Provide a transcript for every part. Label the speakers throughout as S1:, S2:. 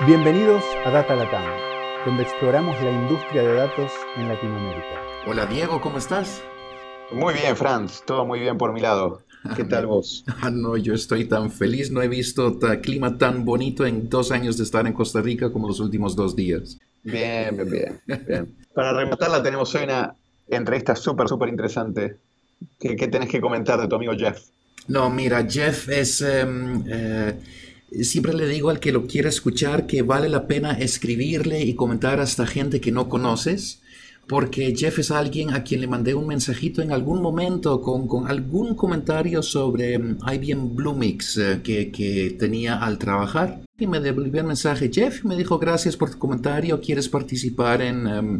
S1: Bienvenidos a Data Latam, donde exploramos la industria de datos en Latinoamérica.
S2: Hola Diego, ¿cómo estás?
S3: Muy bien, Franz, todo muy bien por mi lado. ¿Qué tal vos?
S2: Ah, no, yo estoy tan feliz, no he visto clima tan bonito en dos años de estar en Costa Rica como los últimos dos días.
S3: Bien, bien, bien. Para rematarla tenemos hoy una entrevista súper, súper interesante. ¿Qué, ¿Qué, tenés que comentar de tu amigo Jeff?
S2: No, mira, Jeff es... Em, eh, siempre le digo al que lo quiera escuchar que vale la pena escribirle y comentar a esta gente que no conoces, porque Jeff es alguien a quien le mandé un mensajito en algún momento con, con algún comentario sobre IBM Bluemix uh, que, que, tenía al trabajar. Y me devolvió el mensaje, Jeff, me dijo gracias por tu comentario, ¿quieres participar en... Um,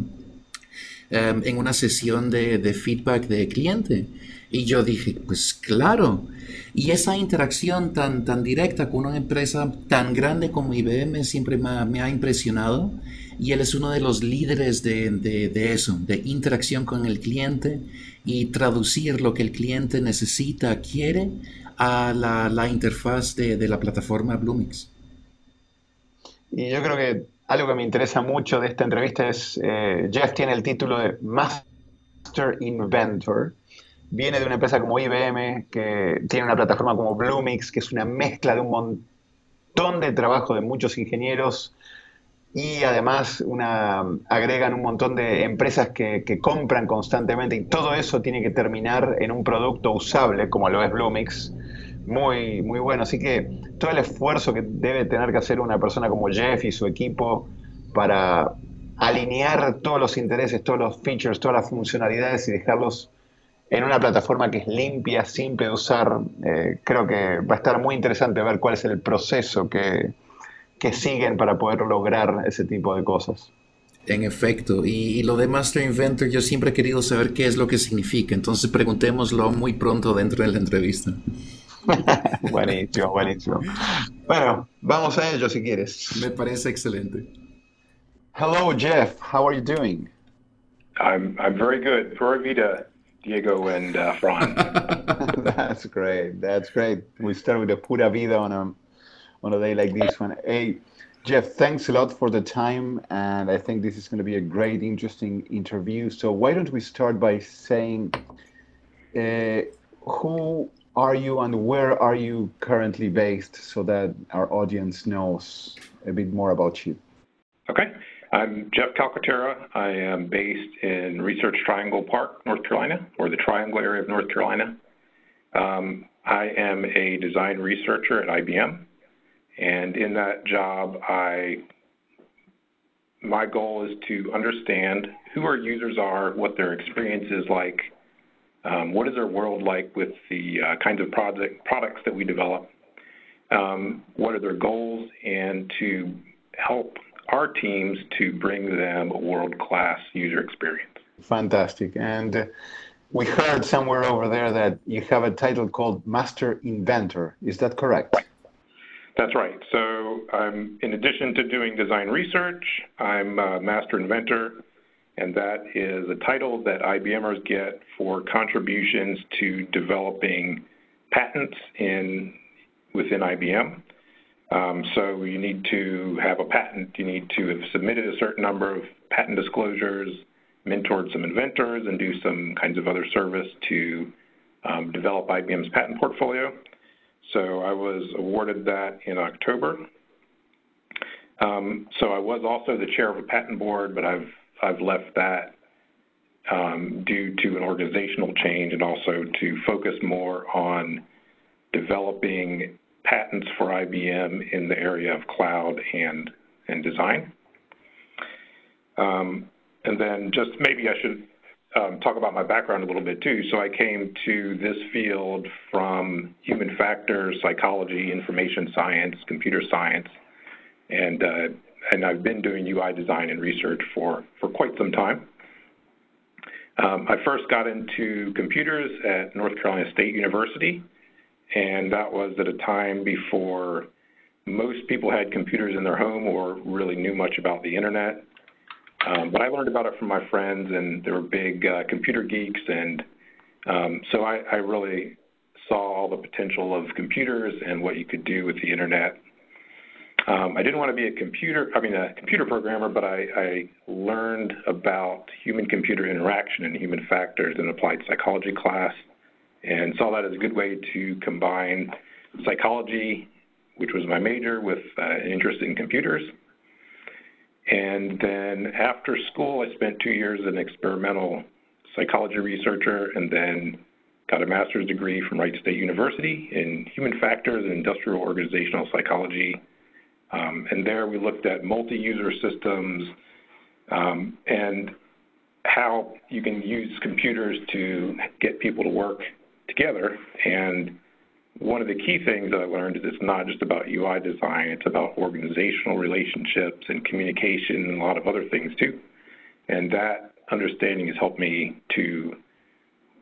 S2: um, en una sesión de, de feedback de cliente. Y yo dije, pues claro. Y esa interacción tan, tan directa con una empresa tan grande como IBM siempre me ha, me ha impresionado. Y él es uno de los líderes de, de, de, eso, de interacción con el cliente y traducir lo que el cliente necesita, quiere, a la, la interfaz de, de la plataforma Bluemix.
S3: Y yo creo que algo que me interesa mucho de esta entrevista es, eh, Jeff tiene el título de Master Inventor viene de una empresa como IBM, que tiene una plataforma como Bluemix, que es una mezcla de un montón de trabajo de muchos ingenieros y además agregan un montón de empresas que, que, compran constantemente y todo eso tiene que terminar en un producto usable como lo es Bluemix. Muy, muy bueno. Así que todo el esfuerzo que debe tener que hacer una persona como Jeff y su equipo para alinear todos los intereses, todos los features, todas las funcionalidades y dejarlos en una plataforma que es limpia, simple de usar. Eh, creo que va a estar muy interesante ver cuál es el proceso que, que siguen para poder lograr ese tipo de cosas.
S2: En efecto, y, y, lo de Master Inventor yo siempre he querido saber qué es lo que significa, entonces preguntémoslo muy pronto dentro de la entrevista.
S3: buenísimo, buenísimo. Bueno, vamos a ello si quieres.
S2: Me parece excelente.
S3: Hello Jeff, how are you doing?
S4: I'm, I'm very good. Pura vida. Diego and uh, Fran.
S3: That's great. That's great. We start with a pura vida on a on a day like this one. Hey, Jeff, thanks a lot for the time, and I think this is going to be a great, interesting interview. So why don't we start by saying, uh, who are you and where are you currently based, so that our audience knows a bit more about you?
S4: Okay. I'm Jeff Calcaterra. I am based in Research Triangle Park, North Carolina, or the Triangle area of North Carolina. Um, I am a design researcher at IBM, and in that job, I my goal is to understand who our users are, what their experience is like, um, what is their world like with the uh, kinds of project, products that we develop, um, what are their goals, and to help our teams to bring them a world-class user experience.
S3: Fantastic. And we heard somewhere over there that you have a title called Master Inventor. Is that correct?
S4: That's right. So, um, in addition to doing design research, I'm a Master Inventor, and that is a title that IBMers get for contributions to developing patents in within IBM. Um, so you need to have a patent. You need to have submitted a certain number of patent disclosures, mentored some inventors, and do some kinds of other service to um, develop IBM's patent portfolio. So I was awarded that in October. Um, so I was also the chair of a patent board, but I've I've left that um, due to an organizational change and also to focus more on developing patents for IBM in the area of cloud and, design. Um, and then just maybe I should um, talk about my background a little bit too. So I came to this field from human factors, psychology, information science, computer science, and uh, and I've been doing UI design and research for for quite some time. Um, I first got into computers at North Carolina State University, and that was at a time before most people had computers in their home or really knew much about the internet. Um, but I learned about it from my friends, and they were big uh, computer geeks, and um, so I, I really saw all the potential of computers and what you could do with the internet. Um, I didn't want to be a computer, I mean, a computer programmer, but I, I learned about human-computer interaction and human factors in applied psychology class, and saw that as a good way to combine psychology, which was my major, with uh, an interest in computers. And then after school, I spent two years as an experimental psychology researcher, and then got a master's degree from Wright State University in human factors and industrial organizational psychology um, and there we looked at multi-user systems um, and how you can use computers to get people to work together. And one of the key things that I learned is it's not just about UI design, it's about organizational relationships and communication and a lot of other things too. And that understanding has helped me to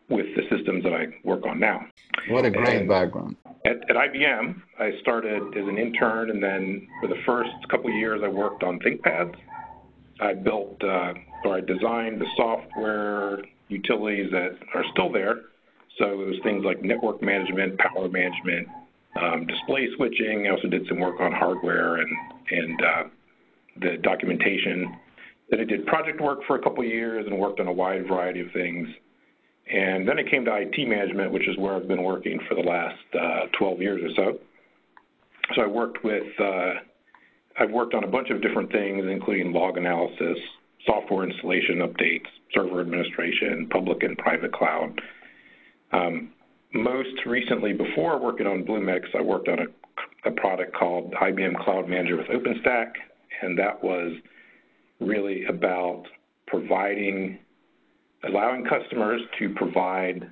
S4: with the systems that I work on now.
S3: What a great and background.
S4: At, at, IBM, I started as an intern, and then for the first couple of years, I worked on ThinkPads. I built uh, or I designed the software utilities that are still there. So it was things like network management, power management, um, display switching. I also did some work on hardware and and uh, the documentation. Then I did project work for a couple years and worked on a wide variety of things. And then I came to IT management, which is where I've been working for the last uh, 12 years or so. So I worked with, uh, I've worked on a bunch of different things, including log analysis, software installation updates, server administration, public and private cloud. Um, most recently, before working on Bluemix, I worked on a, a product called IBM Cloud Manager with OpenStack, and that was really about providing allowing customers to provide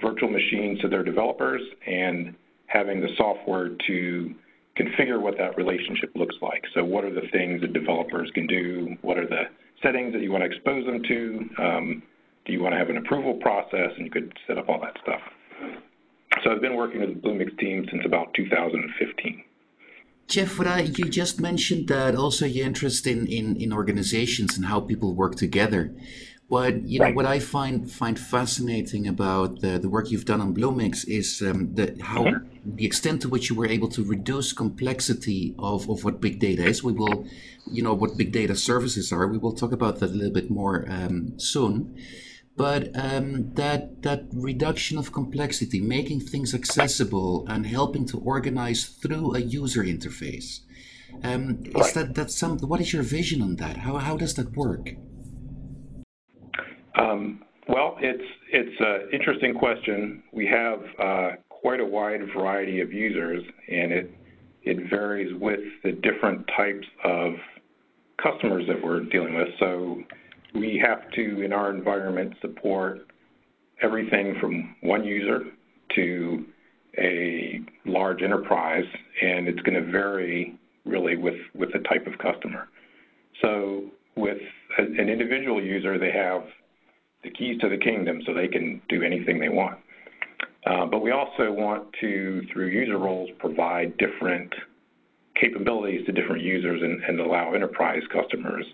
S4: virtual machines to their developers and having the software to configure what that relationship looks like. So what are the things that developers can do? What are the settings that you want to expose them to? Um, do you want to have an approval process? And you could set up all that stuff. So I've been working with the Bluemix team since about 2015.
S2: Jeff, what I, you just mentioned that also your interest in, in, in organizations and how people work together. What you know, what I find find fascinating about the, the work you've done on Bluemix is um, the how mm-hmm. the extent to which you were able to reduce complexity of, of what big data is. We will, you know, what big data services are. We will talk about that a little bit more um, soon. But um, that that reduction of complexity, making things accessible, and helping to organize through a user interface. Um, right. Is that that some? What is your vision on that? How how does that work?
S4: Um, well, it's it's an interesting question. We have uh, quite a wide variety of users, and it it varies with the different types of customers that we're dealing with. So we have to, in our environment, support everything from one user to a large enterprise, and it's going to vary really with, with the type of customer. So with an individual user, they have the keys to the kingdom so they can do anything they want. Uh, but we also want to, through user roles, provide different capabilities to different users and allow enterprise customers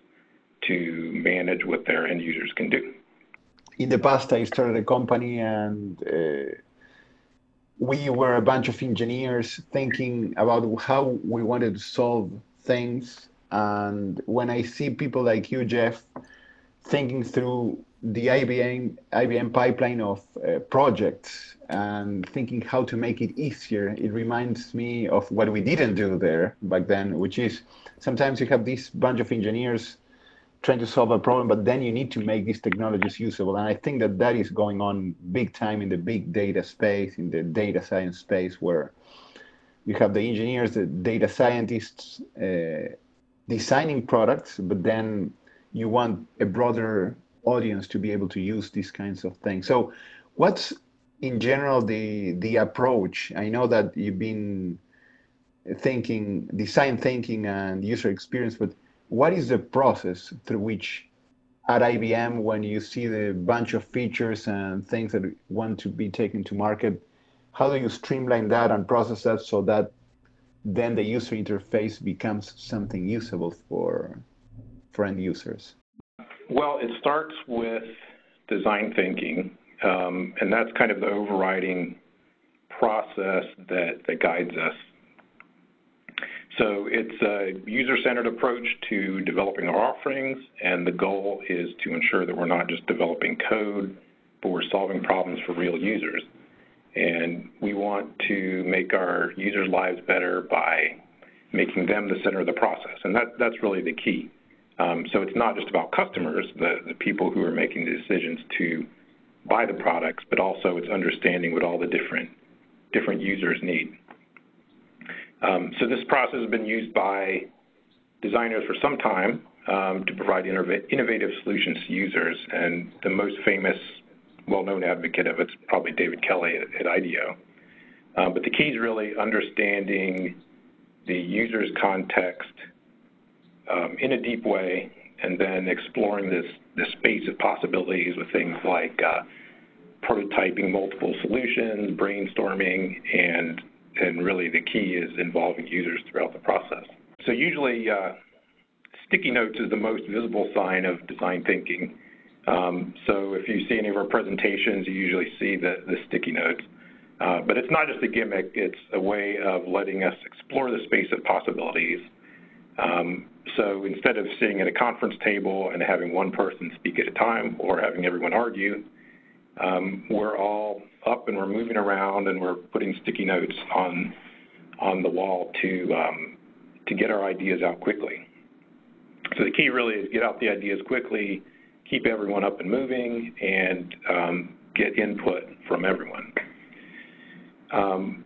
S4: to manage what their end users can do.
S3: In the past, I started a company and uh, we were a bunch of engineers thinking about how we wanted to solve things. And when I see people like you, Jeff, thinking through the IBM IBM pipeline of uh, projects and thinking how to make it easier. It reminds me of what we didn't do there back then, which is sometimes you have this bunch of engineers trying to solve a problem, but then you need to make these technologies usable. And I think that that is going on big time in the big data space, in the data science space, where you have the engineers, the data scientists uh, designing products, but then you want a broader audience to be able to use these kinds of things. So, what's in general the the approach? I know that you've been thinking, design thinking, and user experience, but what is the process through which at IBM when you see the bunch of features and things that want to be taken to market, how do you streamline that and process that so that then the user interface becomes something usable for for end users?
S4: Well, it starts with design thinking, um, and that's kind of the overriding process that, that guides us. So it's a user-centered approach to developing our offerings, and the goal is to ensure that we're not just developing code, but we're solving problems for real users. And we want to make our users' lives better by making them the center of the process, and that, that's really the key. Um, so it's not just about customers, the, the people who are making the decisions to buy the products, but also it's understanding what all the different different users need. Um, so this process has been used by designers for some time um, to provide innovative solutions to users, and the most famous, well-known advocate of it's probably David Kelley at, IDEO. Um, but the key is really understanding the user's context um, in a deep way, and then exploring this, this space of possibilities with things like uh, prototyping multiple solutions, brainstorming, and and really the key is involving users throughout the process. So usually, uh, sticky notes is the most visible sign of design thinking. Um, so if you see any of our presentations, you usually see the, the sticky notes. Uh, but it's not just a gimmick, it's a way of letting us explore the space of possibilities. Um, so instead of sitting at a conference table and having one person speak at a time or having everyone argue, um, we're all up and we're moving around and we're putting sticky notes on on the wall to um, to get our ideas out quickly. So the key really is get out the ideas quickly, keep everyone up and moving, and um, get input from everyone. Um,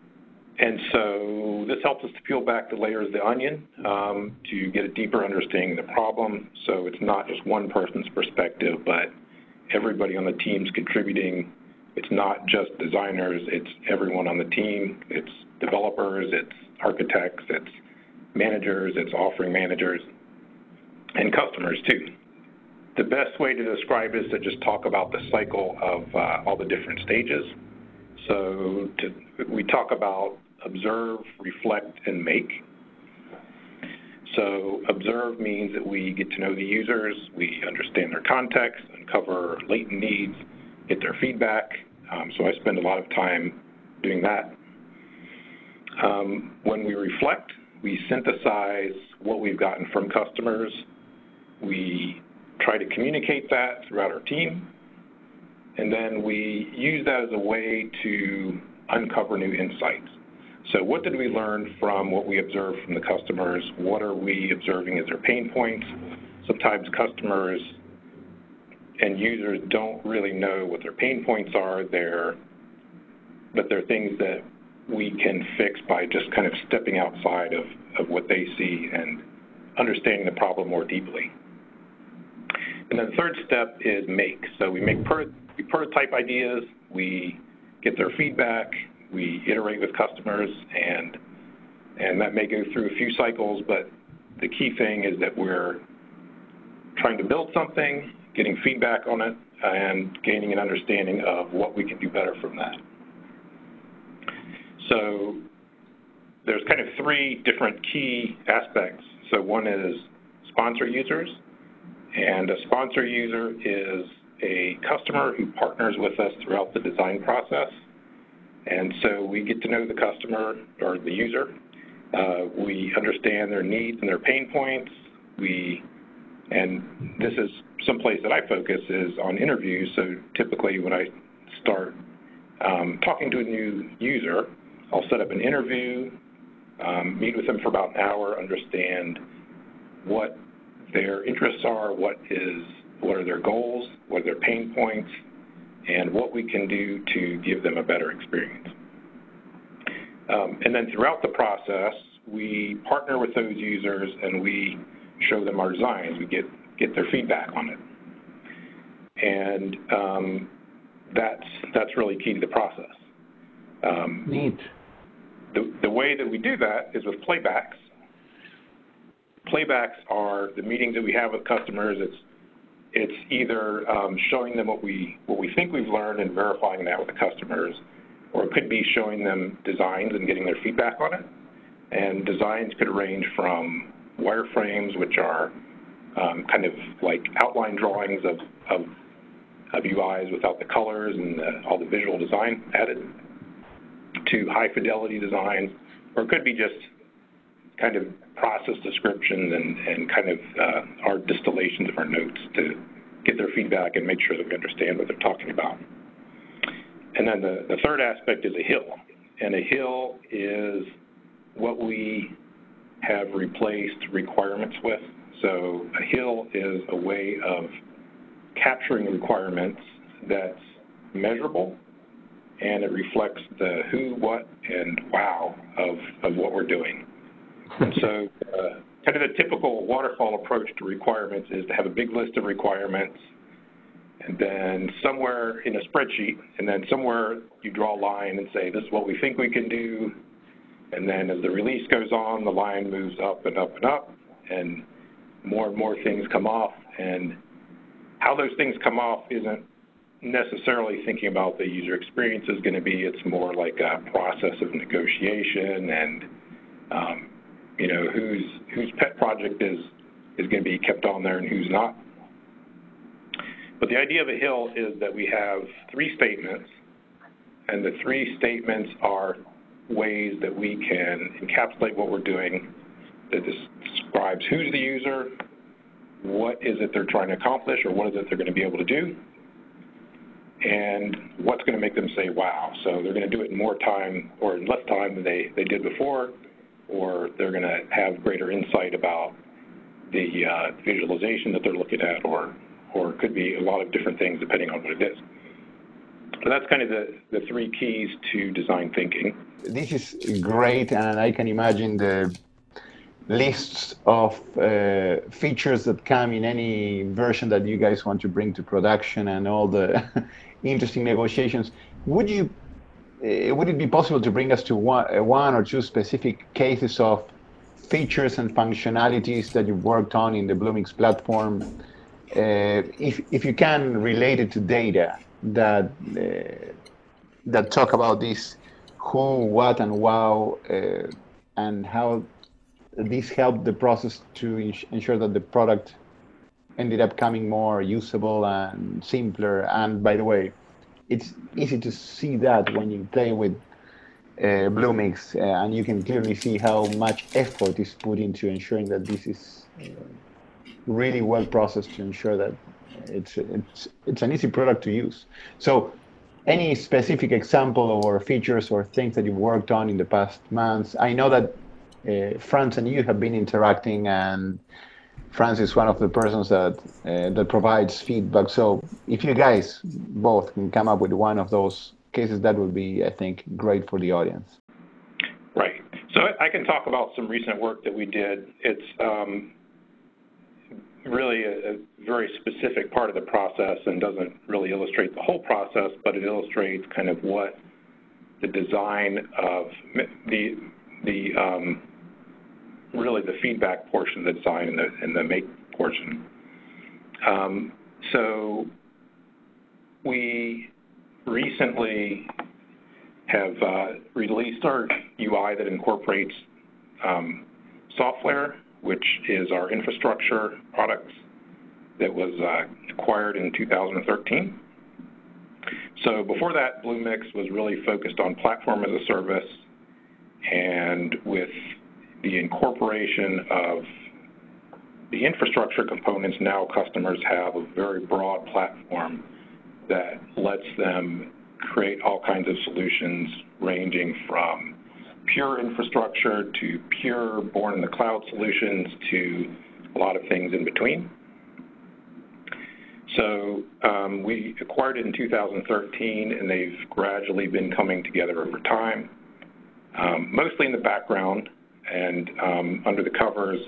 S4: and so this helps us to peel back the layers of the onion um, to get a deeper understanding of the problem. So it's not just one person's perspective, but everybody on the team's contributing. It's not just designers, it's everyone on the team. It's developers, it's architects, it's managers, it's offering managers, and customers too. The best way to describe is to just talk about the cycle of uh, all the different stages. So to, we talk about observe, reflect, and make. So observe means that we get to know the users, we understand their context, uncover latent needs, get their feedback. Um, so I spend a lot of time doing that. Um, when we reflect, we synthesize what we've gotten from customers. We try to communicate that throughout our team. And then we use that as a way to uncover new insights. So what did we learn from what we observed from the customers? What are we observing as their pain points? Sometimes customers and users don't really know what their pain points are there, but they're things that we can fix by just kind of stepping outside of, of what they see and understanding the problem more deeply. And then the third step is make. So we make we prototype ideas, we get their feedback, we iterate with customers, and and that may go through a few cycles, but the key thing is that we're trying to build something, getting feedback on it, and gaining an understanding of what we can do better from that. So there's kind of three different key aspects. So one is sponsor users, and a sponsor user is a customer who partners with us throughout the design process and so we get to know the customer or the user. Uh, we understand their needs and their pain points. We, and this is some place that I focus is on interviews. So typically when I start um, talking to a new user, I'll set up an interview, um, meet with them for about an hour, understand what their interests are, what is what are their goals, what are their pain points, and what we can do to give them a better experience. Um, and then throughout the process, we partner with those users and we show them our designs. We get, get their feedback on it. And um, that's, that's really key to the process.
S1: Um, Neat.
S4: The, the way that we do that is with playbacks. Playbacks are the meetings that we have with customers. It's it's either um, showing them what we what we think we've learned and verifying that with the customers, or it could be showing them designs and getting their feedback on it. And designs could range from wireframes, which are um, kind of like outline drawings of, UIs without the colors and all the visual design added, to high fidelity designs, or it could be just kind of process descriptions and, and kind of uh, our distillations of our notes to get their feedback and make sure that we understand what they're talking about. And then the, the third aspect is a hill. And a hill is what we have replaced requirements with. So a hill is a way of capturing requirements that's measurable and it reflects the who, what, and wow of, of what we're doing. And so, uh, kind of the typical waterfall approach to requirements is to have a big list of requirements, and then somewhere in a spreadsheet, and then somewhere you draw a line and say, this is what we think we can do. And then as the release goes on, the line moves up and up and up, and more and more things come off. And how those things come off isn't necessarily thinking about the user experience is going to be. It's more like a process of negotiation and, um, you know, whose whose pet project is is going to be kept on there and who's not. But the idea of a hill is that we have three statements, and the three statements are ways that we can encapsulate what we're doing that describes who's the user, what is it they're trying to accomplish, or what is it they're going to be able to do, and what's going to make them say wow. So they're going to do it in more time or in less time than they, they did before, or they're going to have greater insight about the uh, visualization that they're looking at, or, or it could be a lot of different things depending on what it is. So that's kind of the, the three keys to design thinking.
S3: This is great, and I can imagine the lists of uh, features that come in any version that you guys want to bring to production and all the interesting negotiations. Would you would it be possible to bring us to one, uh, one or two specific cases of features and functionalities that you've worked on in the Bluemix platform? Uh, if, if you can relate it to data that uh, that talk about this who, what, and wow, uh, and how this helped the process to ensure that the product ended up coming more usable and simpler. And by the way, it's easy to see that when you play with uh, Bluemix, uh, and you can clearly see how much effort is put into ensuring that this is uh, really well processed to ensure that it's it's it's an easy product to use. So, any specific example or features or things that you've worked on in the past months? I know that uh, Franz and you have been interacting, and Franz is one of the persons that uh, that provides feedback. So if you guys both can come up with one of those cases, that would be, I think, great for the audience.
S4: Right. So I can talk about some recent work that we did. It's um, really a, a, very specific part of the process and doesn't really illustrate the whole process, but it illustrates kind of what the design of the the um, really the feedback portion of the design and the, and the make portion. Um, so we recently have uh, released our UI that incorporates um, SoftLayer, which is our infrastructure products that was uh, acquired in 2013. So before that, Bluemix was really focused on platform as a service, and with the incorporation of the infrastructure components, now customers have a very broad platform that lets them create all kinds of solutions ranging from pure infrastructure to pure born in the cloud solutions to a lot of things in between. So um, we acquired it in 2013, and they've gradually been coming together over time, um, mostly in the background and um, under the covers.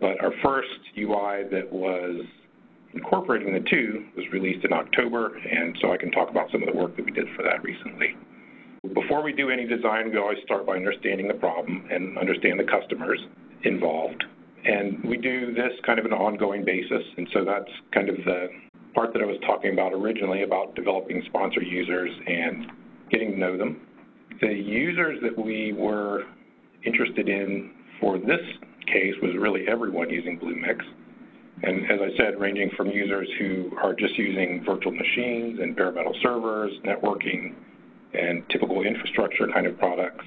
S4: But our first UI that was incorporating the two was released in October, and so I can talk about some of the work that we did for that recently. Before we do any design, we always start by understanding the problem and understand the customers involved. And we do this kind of an ongoing basis, and so that's kind of the part that I was talking about originally about developing sponsor users and getting to know them. The users that we were interested in for this case was really everyone using Bluemix. And as I said, ranging from users who are just using virtual machines and bare metal servers, networking, and typical infrastructure kind of products,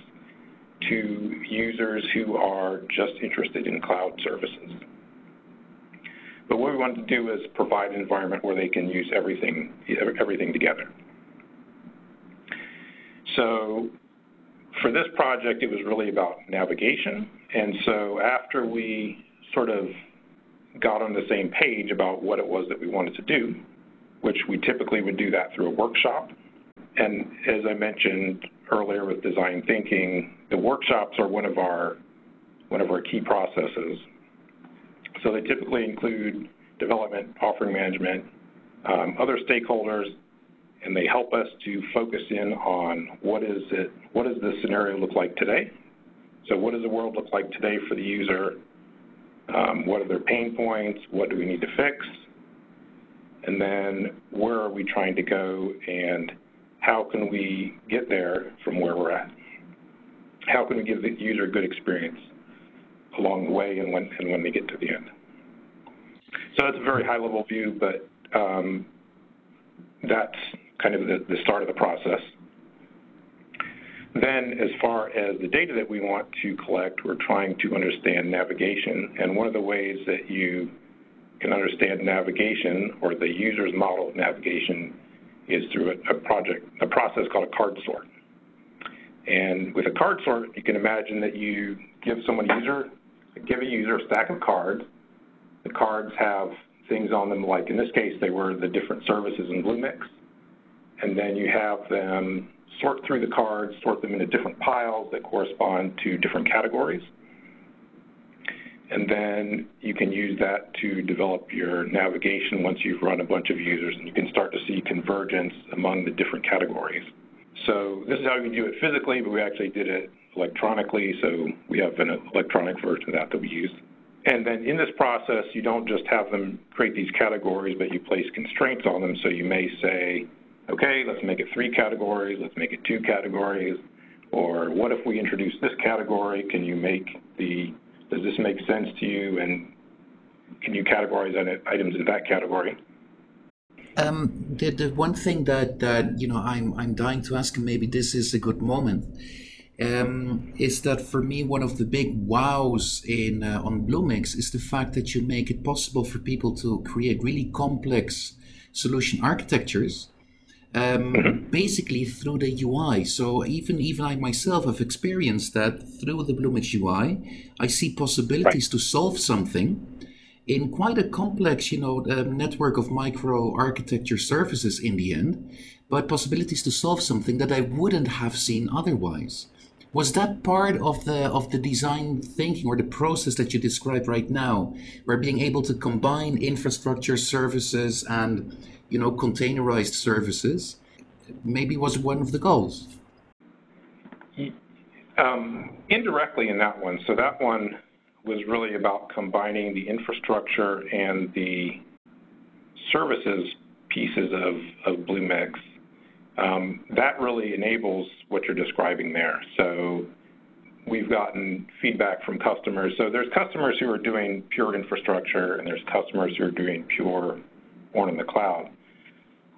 S4: to users who are just interested in cloud services. But what we want to do is provide an environment where they can use everything, everything together. So for this project, it was really about navigation. And so after we sort of got on the same page about what it was that we wanted to do, which we typically would do that through a workshop. And as I mentioned earlier with design thinking, the workshops are one of our one of our key processes. So they typically include development, offering management, um, other stakeholders, and they help us to focus in on what is it, what does the scenario look like today? So what does the world look like today for the user? Um, what are their pain points? What do we need to fix? And then where are we trying to go and how can we get there from where we're at? How can we give the user a good experience along the way and when, and when they get to the end? So that's a very high level view, but um, that's kind of the, the start of the process. Then as far as the data that we want to collect, we're trying to understand navigation. And one of the ways that you can understand navigation or the user's model of navigation is through a, a project, a process called a card sort. And with a card sort, you can imagine that you give someone a user, give a user a stack of cards. The cards have things on them, like in this case, they were the different services in Bluemix. And then you have them sort through the cards, sort them into different piles that correspond to different categories. And then you can use that to develop your navigation once you've run a bunch of users, and you can start to see convergence among the different categories. So this is how we do it physically, but we actually did it electronically, so we have an electronic version of that that we use. And then in this process, you don't just have them create these categories, but you place constraints on them. So you may say, okay, let's make it three categories, let's make it two categories, or what if we introduce this category? Can you make the, does this make sense to you? And can you categorize items in that category?
S2: Um, the, the one thing that, that you know I'm I'm dying to ask, and maybe this is a good moment, um, is that for me one of the big wows in uh, on Bluemix is the fact that you make it possible for people to create really complex solution architectures um, mm-hmm. basically through the UI. So even even I myself have experienced that through the Bluemix UI. I see possibilities right. to solve something in quite a complex, you know, uh, network of micro architecture services in the end, but possibilities to solve something that I wouldn't have seen otherwise. Was that part of the of the design thinking or the process that you described right now, where being able to combine infrastructure services and you know, containerized services, maybe was one of the goals.
S4: Um, indirectly in that one. So that one was really about combining the infrastructure and the services pieces of, of Bluemix. Um, that really enables what you're describing there. So we've gotten feedback from customers. So there's customers who are doing pure infrastructure, and there's customers who are doing pure born in the cloud.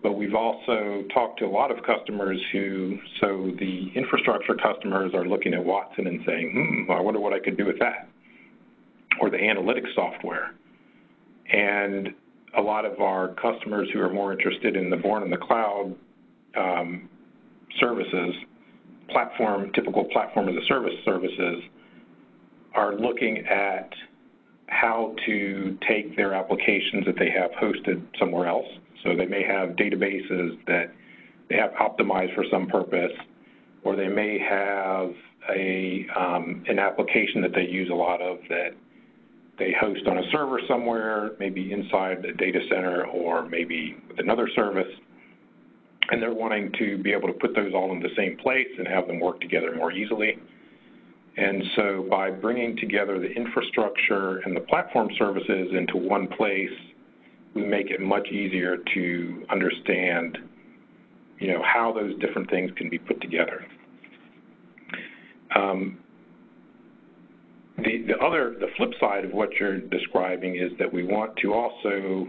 S4: But we've also talked to a lot of customers who, so the infrastructure customers are looking at Watson and saying, hmm, I wonder what I could do with that, or the analytics software. And a lot of our customers who are more interested in the born in the cloud um, services, platform, typical platform as a service services, are looking at how to take their applications that they have hosted somewhere else so they may have databases that they have optimized for some purpose, or they may have a um, an application that they use a lot of that they host on a server somewhere, maybe inside a data center or maybe with another service, and they're wanting to be able to put those all in the same place and have them work together more easily. And so by bringing together the infrastructure and the platform services into one place make it much easier to understand, you know, how those different things can be put together. Um, the, the other, the flip side of what you're describing is that we want to also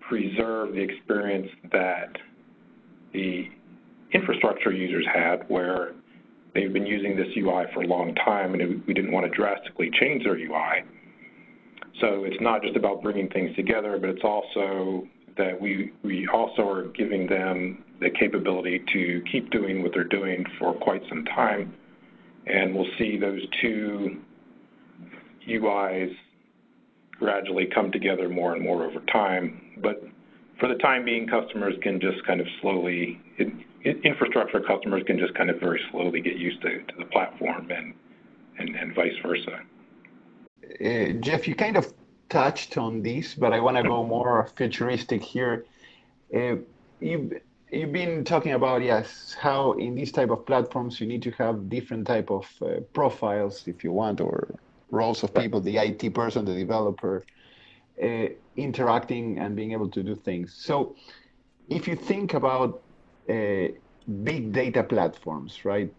S4: preserve the experience that the infrastructure users had where they've been using this UI for a long time, and we didn't want to drastically change their UI. So it's not just about bringing things together, but it's also that we, we also are giving them the capability to keep doing what they're doing for quite some time. And we'll see those two UIs gradually come together more and more over time. But for the time being, customers can just kind of slowly, it, it, infrastructure customers can just kind of very slowly get used to, to the platform and, and, and vice versa.
S3: Uh, Jeff, you kind of touched on this, but I want to go more futuristic here. Uh, you've, you've been talking about, yes, how in these type of platforms you need to have different type of uh, profiles, if you want, or roles of people, the IT person, the developer, uh, interacting and being able to do things. So if you think about uh, big data platforms, right?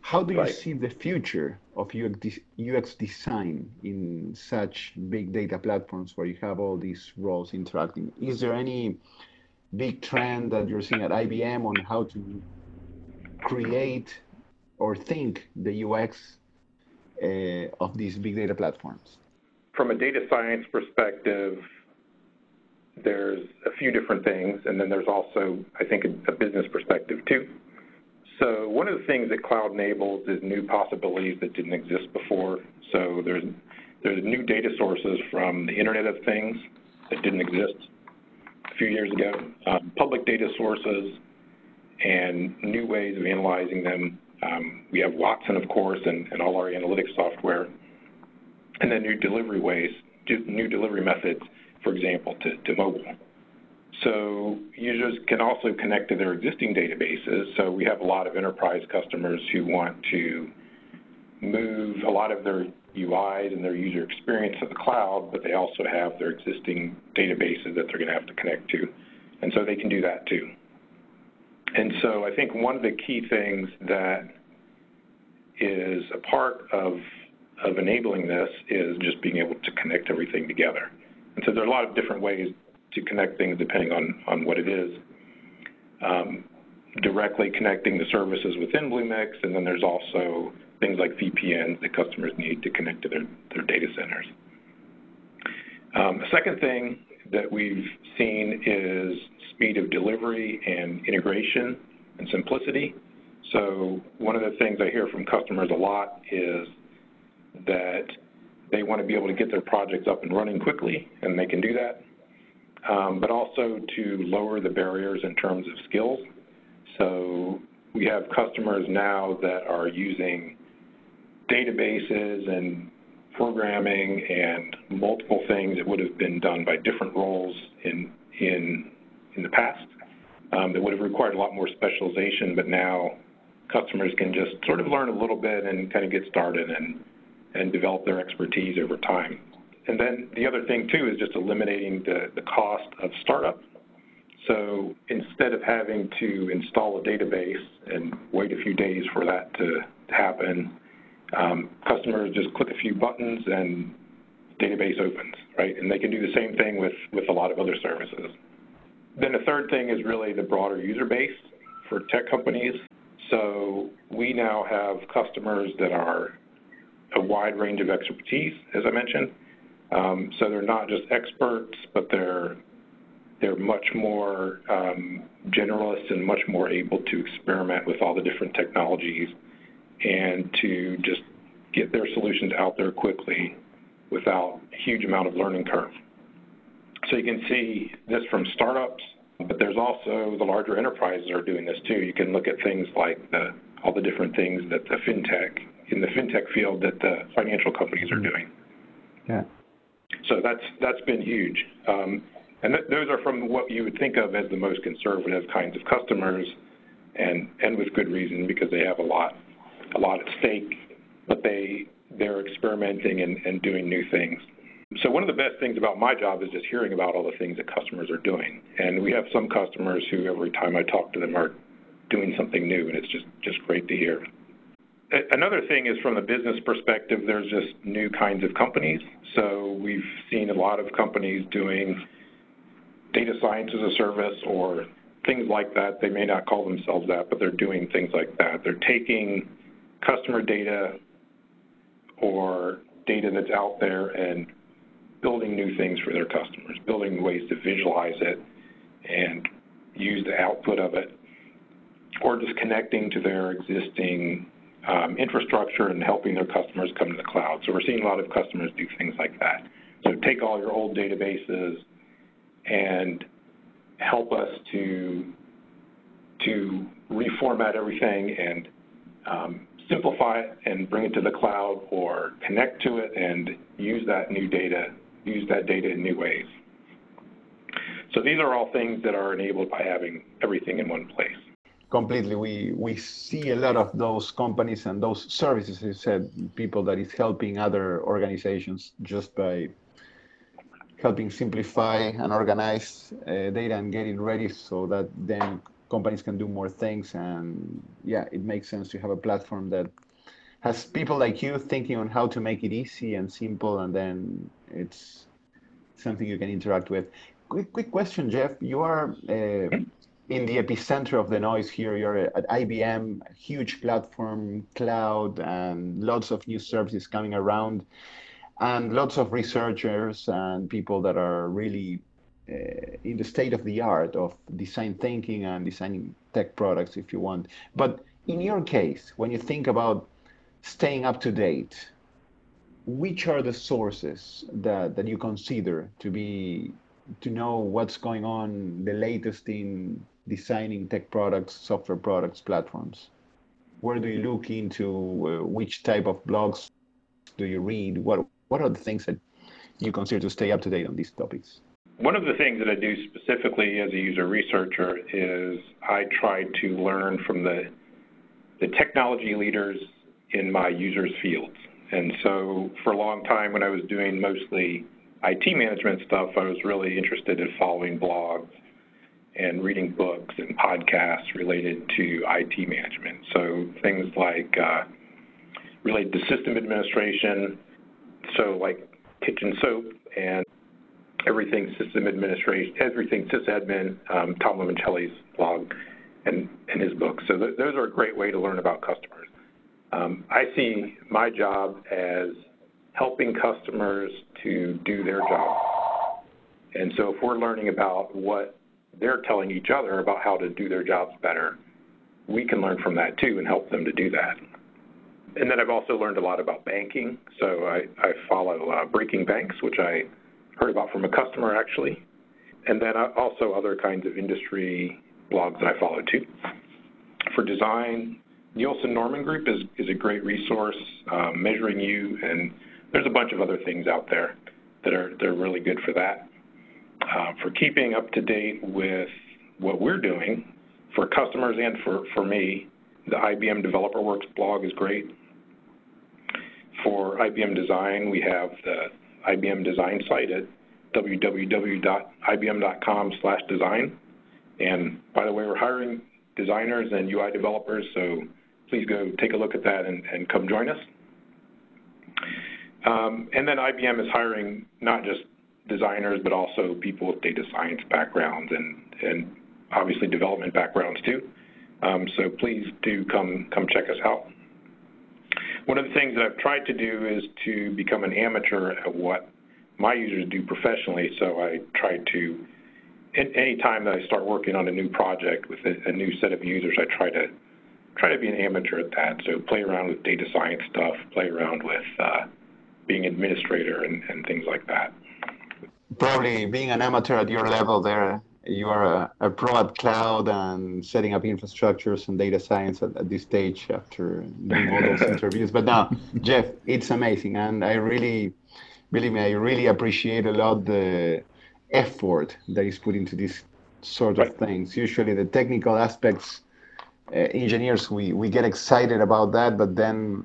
S3: How do you right. see the future of UX, UX design in such big data platforms where you have all these roles interacting? Is there any big trend that you're seeing at IBM on how to create or think the UX uh, of these big data platforms?
S4: From a data science perspective, there's a few different things, and then there's also, I think, a, a business perspective too. So one of the things that cloud enables is new possibilities that didn't exist before. So there's there's new data sources from the Internet of Things that didn't exist a few years ago, um, public data sources, and new ways of analyzing them. Um, we have Watson, of course, and, and all our analytics software, and then new delivery ways, new delivery methods, for example, to, to mobile. So users can also connect to their existing databases. So we have a lot of enterprise customers who want to move a lot of their UIs and their user experience to the cloud, but they also have their existing databases that they're going to have to connect to. And so they can do that too. And so I think one of the key things that is a part of, of enabling this is just being able to connect everything together. And so there are a lot of different ways to connect things depending on, on what it is. Um, directly connecting the services within Bluemix, and then there's also things like VPNs that customers need to connect to their, their data centers. Um, second thing that we've seen is speed of delivery and integration and simplicity. So one of the things I hear from customers a lot is that they want to be able to get their projects up and running quickly, and they can do that um, but also to lower the barriers in terms of skills. So we have customers now that are using databases and programming and multiple things that would have been done by different roles in in in the past um, that would have required a lot more specialization, but now customers can just sort of learn a little bit and kind of get started and and develop their expertise over time. And then the other thing too is just eliminating the, the cost of startup. So instead of having to install a database and wait a few days for that to happen, um, customers just click a few buttons and database opens, right? And they can do the same thing with, with a lot of other services. Then the third thing is really the broader user base for tech companies. So we now have customers that are a wide range of expertise, as I mentioned. Um, so they're not just experts, but they're they're much more um, generalists and much more able to experiment with all the different technologies and to just get their solutions out there quickly without a huge amount of learning curve. So you can see this from startups, but there's also the larger enterprises are doing this too. You can look at things like the, all the different things that the fintech in the fintech field that the financial companies are doing.
S1: Yeah.
S4: So that's that's been huge. Um, and th- those are from what you would think of as the most conservative kinds of customers, and and with good reason because they have a lot a lot at stake, but they they're experimenting and, and doing new things. So one of the best things about my job is just hearing about all the things that customers are doing. And we have some customers who every time I talk to them are doing something new, and it's just just great to hear. Another thing is from the business perspective, there's just new kinds of companies. So we've seen a lot of companies doing data science as a service or things like that. They may not call themselves that, but they're doing things like that. They're taking customer data or data that's out there and building new things for their customers, building ways to visualize it and use the output of it, or just connecting to their existing um, infrastructure and helping their customers come to the cloud. So we're seeing a lot of customers do things like that. So take all your old databases and help us to to reformat everything and um, simplify it and bring it to the cloud or connect to it and use that new data, use that data in new ways. So these are all things that are enabled by having everything in one place.
S3: Completely. We we see a lot of those companies and those services, you said, people that is helping other organizations just by helping simplify and organize uh, data and get it ready so that then companies can do more things. And yeah, it makes sense to have a platform that has people like you thinking on how to make it easy and simple, and then it's something you can interact with. Quick, quick question, Jeff. You are uh, in the epicenter of the noise here. You're at IBM, a huge platform, cloud, and lots of new services coming around and lots of researchers and people that are really uh, in the state of the art of design thinking and designing tech products, if you want. But in your case, when you think about staying up to date, which are the sources that, that you consider to be to know what's going on, the latest in designing tech products, software products, platforms? Where do you look into? Uh, which type of blogs do you read? What what are the things that you consider to stay up to date on these topics?
S4: One of the things that I do specifically as a user researcher is I try to learn from the, the technology leaders in my users' fields. And so for a long time when I was doing mostly IT management stuff, I was really interested in following blogs and reading books and podcasts related to IT management. So things like uh, related to system administration, so like Kitchen Soap and everything system administration, everything sysadmin, um, Tom Limoncelli's blog and, and his book. So th- those are a great way to learn about customers. Um, I see my job as helping customers to do their job. And so if we're learning about what they're telling each other about how to do their jobs better, we can learn from that too and help them to do that and then I've also learned a lot about banking. So I, I follow uh, Breaking Banks, which I heard about from a customer actually, and then also other kinds of industry blogs that I follow too. For design, Nielsen Norman Group is, is a great resource, um, MeasuringU, and there's a bunch of other things out there that are they're really good for that. Uh, for keeping up to date with what we're doing for customers and for, for me, the IBM developerWorks blog is great. For IBM Design, we have the IBM Design site at www.ibm.com slash design. And by the way, we're hiring designers and UI developers, so please go take a look at that and, and come join us. Um, and then IBM is hiring not just designers, but also people with data science backgrounds and, and obviously development backgrounds too. Um, so please do come come check us out. One of the things that I've tried to do is to become an amateur at what my users do professionally. So I try to, any time that I start working on a new project with a, a new set of users, I try to try to be an amateur at that. So play around with data science stuff, play around with uh, being administrator and, and things like that.
S3: Probably being an amateur at your level there you are a, a, pro at cloud and setting up infrastructures and data science at, at this stage after doing all those interviews. But now, Jeff, it's amazing, and I really, believe me, I really appreciate a lot the effort that is put into these sort of things. Usually, the technical aspects, uh, engineers, we we get excited about that, but then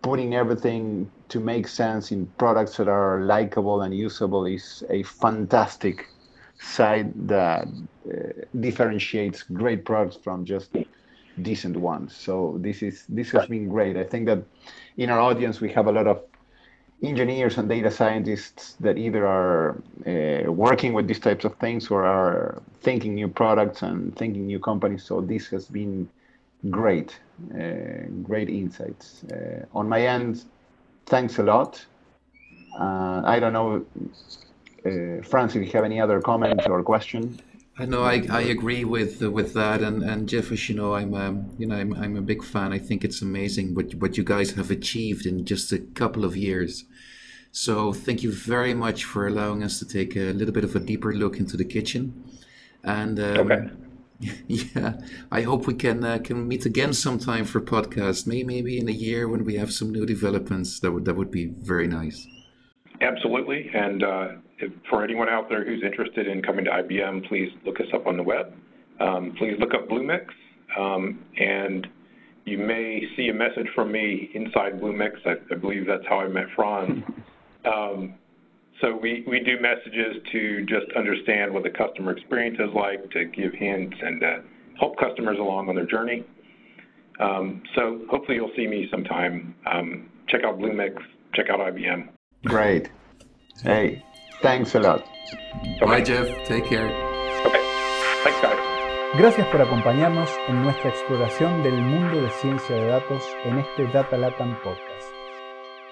S3: putting everything to make sense in products that are likable and usable is a fantastic side that uh, differentiates great products from just decent ones. So this is this has been great. I think that in our audience we have a lot of engineers and data scientists that either are uh, working with these types of things or are thinking new products and thinking new companies. So this has been great, uh, great insights. Uh, on my end, thanks a lot. Uh, I don't know, uh, Franz, if you have any other comment or question.
S2: I know I, I agree with uh, with that and and Jeff as you know I'm um, you know I'm, I'm a big fan I think it's amazing what what you guys have achieved in just a couple of years so thank you very much for allowing us to take a little bit of a deeper look into the kitchen and um,
S4: Okay.
S2: yeah I hope we can uh, can meet again sometime for podcast maybe maybe in a year when we have some new developments that would that would be very nice
S4: Absolutely. And uh, if, for anyone out there who's interested in coming to IBM, please look us up on the web. Um, please look up Bluemix, um, and you may see a message from me inside Bluemix. I, I believe that's how I met Franz. Um, so we, we do messages to just understand what the customer experience is like, to give hints and uh, help customers along on their journey. Um, so hopefully you'll see me sometime. Um, check out Bluemix, check out IBM.
S3: Great. Hey, thanks a lot.
S2: bye Jeff take care
S4: Okay. Thanks, guys.
S1: Gracias por acompañarnos en nuestra exploración del mundo de ciencia de datos en este Data Latam Podcast.